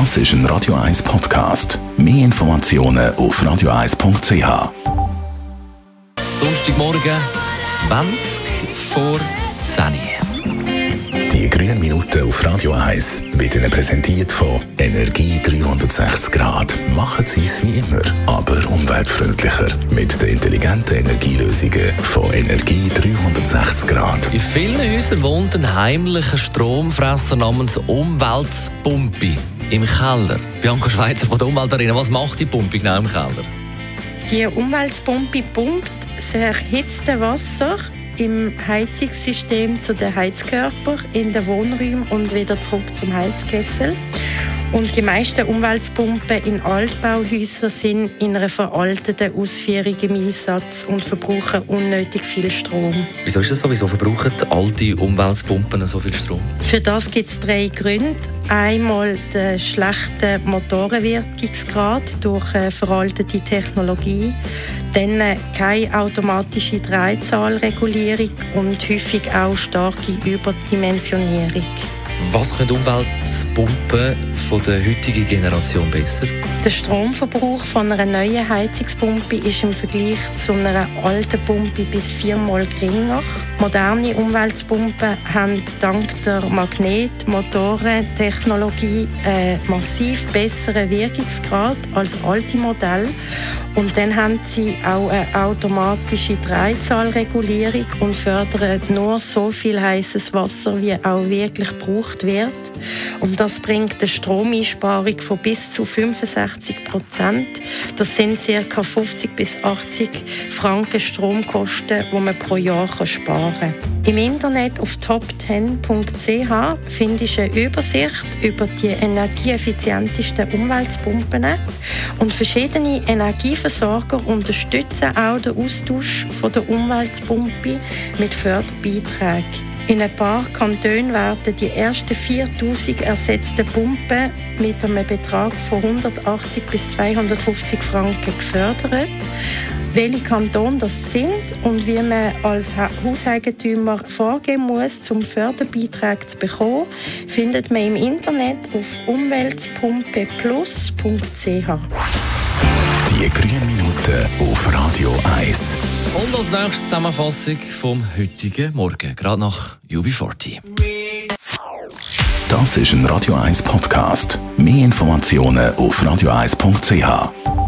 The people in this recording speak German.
Das ist ein Radio 1 Podcast. Mehr Informationen auf radio1.ch. Donnerstagmorgen, 20 vor 10 Die grünen Minuten auf Radio 1 werden Ihnen präsentiert von Energie 360 Grad. Machen Sie es wie immer, aber umweltfreundlicher. Mit den intelligenten Energielösungen von Energie 360 Grad. In vielen Häusern wohnt ein heimlicher Stromfresser namens Umweltpumpe im Keller. Bianca Schweizer von der Umweltarena, was macht die Pumpe genau im Keller? Die Umweltpumpe pumpt das erhitzte Wasser im Heizungssystem zu den Heizkörpern in den Wohnräumen und wieder zurück zum Heizkessel. Und die meisten Umweltpumpen in Altbauhäusern sind in einer veralteten Ausführung im Einsatz und verbrauchen unnötig viel Strom. Wieso ist das so? Wieso verbrauchen alte Umweltpumpen so viel Strom? Für das gibt es drei Gründe. Einmal der schlechte Motorenwirkungsgrad durch äh, veraltete Technologie, dann äh, keine automatische Drehzahlregulierung und häufig auch starke Überdimensionierung. Was können Umweltpumpen von der heutigen Generation besser? Der Stromverbrauch von einer neuen Heizungspumpe ist im Vergleich zu einer alten Pumpe bis viermal geringer. Moderne Umweltpumpen haben dank der Magnet-Motoren-Technologie einen massiv besseren Wirkungsgrad als alte Modelle. Und dann haben sie auch eine automatische Dreizahlregulierung und fördern nur so viel heißes Wasser, wie auch wirklich gebraucht wird. Und das bringt eine Stromeinsparung von bis zu 65 Prozent. Das sind ca. 50 bis 80 Franken Stromkosten, die man pro Jahr sparen kann. Im Internet auf top10.ch findest du eine Übersicht über die energieeffizientesten Umweltpumpen und verschiedene Energieversorger unterstützen auch den Austausch von der Umweltpumpe mit Förderbeiträgen. In ein paar Kantonen werden die ersten 4000 ersetzten Pumpen mit einem Betrag von 180 bis 250 Franken gefördert. Welche Kantone das sind und wie man als Hauseigentümer vorgehen muss, um Förderbeiträge zu bekommen, findet man im Internet auf umweltpumpeplus.ch. Die grünen Minuten auf Radio 1. Und als nächstes Zusammenfassung vom heutigen Morgen, gerade nach UB40. Das ist ein Radio 1 Podcast. Mehr Informationen auf radio1.ch.